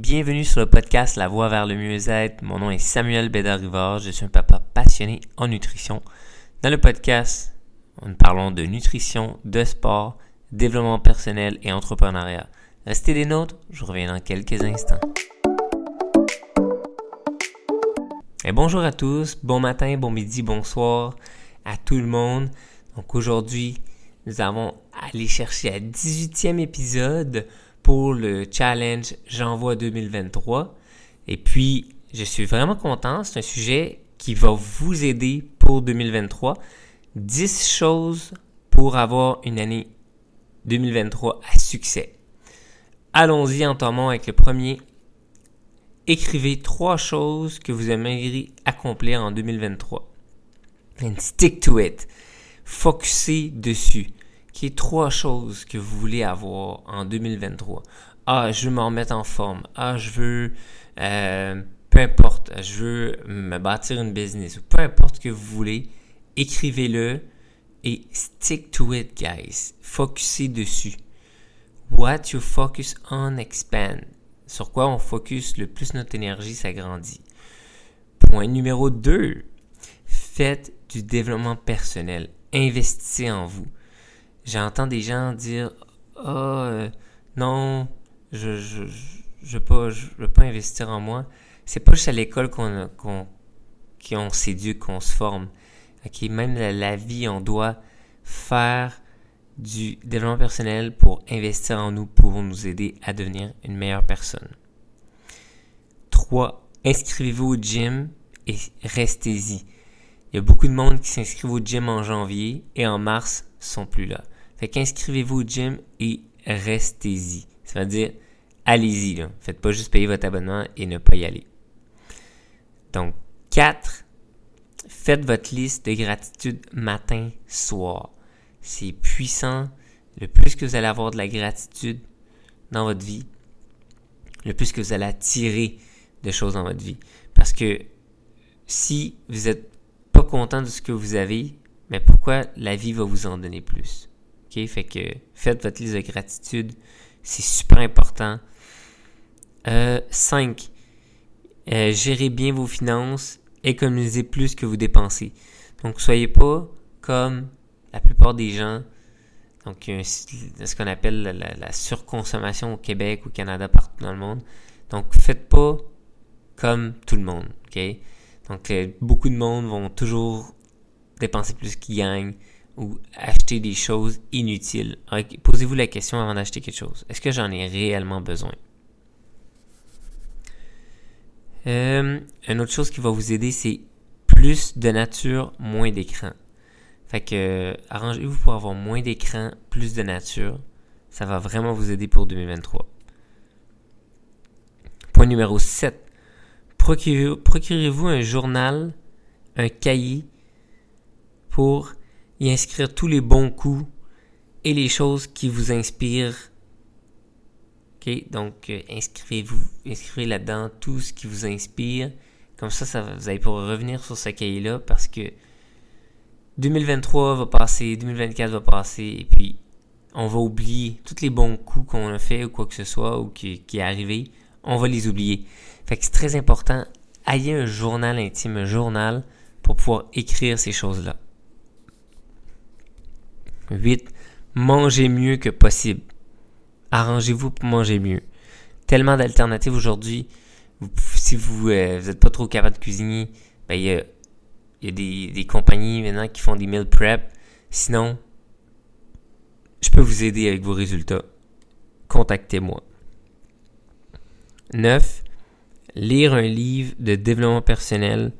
bienvenue sur le podcast La Voie vers le mieux-être. Mon nom est Samuel Bédard-Rivard, je suis un papa passionné en nutrition. Dans le podcast, nous parlons de nutrition, de sport, développement personnel et entrepreneuriat. Restez des nôtres, je reviens dans quelques instants. Et bonjour à tous, bon matin, bon midi, bonsoir à tout le monde. Donc aujourd'hui, nous avons allé chercher à 18e épisode pour le challenge J'envoie 2023. Et puis, je suis vraiment content. C'est un sujet qui va vous aider pour 2023. 10 choses pour avoir une année 2023 à succès. Allons-y entamons avec le premier. Écrivez trois choses que vous aimeriez accomplir en 2023. And stick to it. Focussez dessus. Trois choses que vous voulez avoir en 2023. Ah, je veux m'en remettre en forme. Ah, je veux, euh, peu importe, je veux me bâtir une business. Peu importe que vous voulez, écrivez-le et stick to it, guys. Focussez dessus. What you focus on expand. Sur quoi on focus le plus notre énergie s'agrandit. Point numéro 2. Faites du développement personnel. Investissez en vous. J'entends des gens dire Ah, oh, non, je je, je, veux pas, je veux pas investir en moi. C'est pas juste à l'école qu'on qu'on s'éduque, qu'on se forme. Ok, même la, la, vie, on doit faire du développement personnel pour investir en nous, pour nous aider à devenir une meilleure personne. 3. Inscrivez-vous au gym et restez-y. Il y a beaucoup de monde qui s'inscrivent au gym en janvier et en mars sont plus là. Fait qu'inscrivez-vous au gym et restez-y. Ça veut dire, allez-y. Là. Faites pas juste payer votre abonnement et ne pas y aller. Donc, 4. Faites votre liste de gratitude matin, soir. C'est puissant. Le plus que vous allez avoir de la gratitude dans votre vie, le plus que vous allez attirer de choses dans votre vie. Parce que si vous n'êtes pas content de ce que vous avez, mais pourquoi la vie va vous en donner plus? OK? Fait que faites votre liste de gratitude. C'est super important. 5. Euh, euh, gérez bien vos finances. Économisez plus que vous dépensez. Donc, soyez pas comme la plupart des gens. Donc, ce qu'on appelle la, surconsommation au Québec, au Canada, partout dans le monde. Donc, faites pas comme tout le monde. OK? Donc, euh, beaucoup de monde vont toujours dépenser plus qu'ils gagnent ou acheter des choses inutiles. Posez-vous la question avant d'acheter quelque chose. Est-ce que j'en ai réellement besoin? Euh, une autre chose qui va vous aider, c'est plus de nature, moins d'écran. Fait que arrangez-vous pour avoir moins d'écran, plus de nature. Ça va vraiment vous aider pour 2023. Point numéro 7. Procurez-vous un journal, un cahier pour y inscrire tous les bons coups et les choses qui vous inspirent? Donc euh, inscrivez-vous, inscrivez là-dedans tout ce qui vous inspire. Comme ça, vous allez pouvoir revenir sur ce cahier-là parce que 2023 va passer, 2024 va passer, et puis on va oublier tous les bons coups qu'on a fait ou quoi que ce soit ou qui est arrivé. On va les oublier. Fait que c'est très important. Ayez un journal intime, un journal pour pouvoir écrire ces choses-là. 8. Mangez mieux que possible. Arrangez-vous pour manger mieux. Tellement d'alternatives aujourd'hui. Si vous n'êtes euh, pas trop capable de cuisiner, ben, il y a, des, des, compagnies maintenant qui font des meal prep. Sinon, je peux vous aider avec vos résultats. Contactez-moi. 9. Lire un livre de développement personnel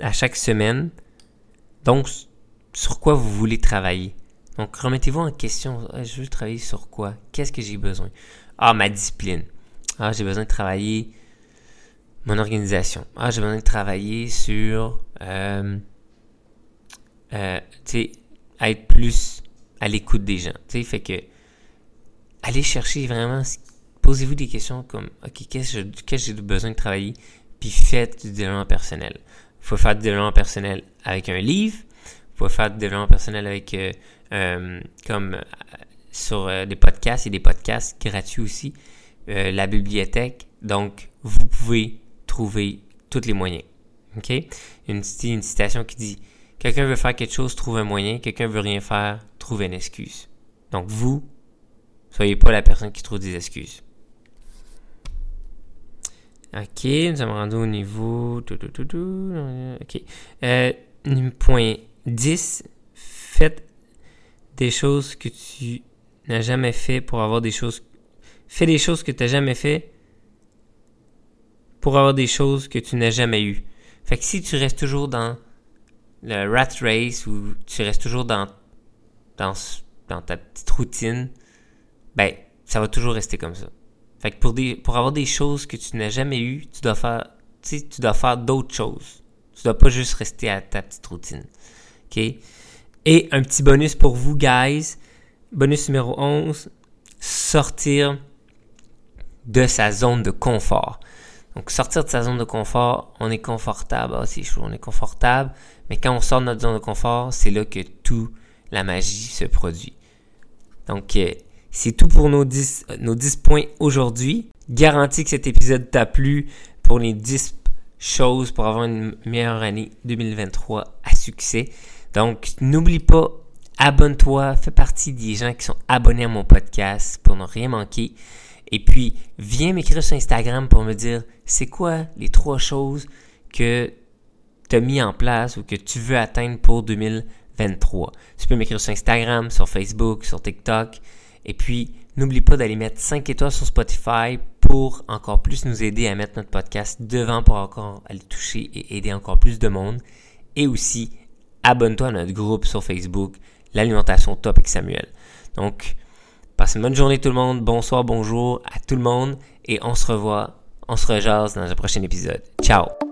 à chaque semaine. Donc, sur quoi vous voulez travailler? Donc, remettez-vous en question. Ah, je veux travailler sur quoi? Qu'est-ce que j'ai besoin? Ah, ma discipline. Ah, j'ai besoin de travailler mon organisation. Ah, j'ai besoin de travailler sur, euh, euh, tu sais, être plus à l'écoute des gens. Tu sais, fait que, allez chercher vraiment, posez-vous des questions comme, OK, qu'est-ce que j'ai besoin de travailler? Puis faites du développement personnel. Il faut faire du développement personnel avec un livre, pouvez faire du développement personnel avec euh, euh, comme euh, sur des podcasts et des podcasts gratuits aussi. euh, la bibliothèque. Donc, vous pouvez trouver tous les moyens. OK? Une citation qui dit Quelqu'un veut faire quelque chose, trouve un moyen. Quelqu'un veut rien faire, trouve une excuse. Donc, vous, soyez pas la personne qui trouve des excuses. OK, nous sommes rendus au niveau. OK. Euh, point 10. Faites des choses que tu n'as jamais fait pour avoir des choses. Fais des choses que tu n'as jamais fait pour avoir des choses que tu n'as jamais eues. Fait que si tu restes toujours dans le rat race ou tu restes toujours dans, dans, dans ta petite routine, ben, ça va toujours rester comme ça. Fait que pour, des, pour avoir des choses que tu n'as jamais eues, tu dois faire, tu dois faire d'autres choses. Tu dois pas juste rester à ta petite routine. OK? Et un petit bonus pour vous, guys. Bonus numéro 11. Sortir de sa zone de confort. Donc, sortir de sa zone de confort, on est confortable. Ah, c'est chaud, on est confortable. Mais quand on sort de notre zone de confort, c'est là que tout la magie se produit. Donc, euh, c'est tout pour nos 10, nos 10 points aujourd'hui. Garantis que cet épisode t'a plu pour les 10 choses pour avoir une meilleure année 2023 à succès. Donc, n'oublie pas, abonne-toi, fais partie des gens qui sont abonnés à mon podcast pour ne rien manquer. Et puis, viens m'écrire sur Instagram pour me dire c'est quoi les trois choses que tu as mis en place ou que tu veux atteindre pour 2023. Tu peux m'écrire sur Instagram, sur Facebook, sur TikTok. Et puis, n'oublie pas d'aller mettre 5 étoiles sur Spotify pour encore plus nous aider à mettre notre podcast devant pour encore aller toucher et aider encore plus de monde. Et aussi, abonne-toi à notre groupe sur Facebook, l'alimentation top avec Samuel. Donc, passe une bonne journée tout le monde, bonsoir, bonjour à tout le monde et on se revoit, on se rejase dans un prochain épisode. Ciao!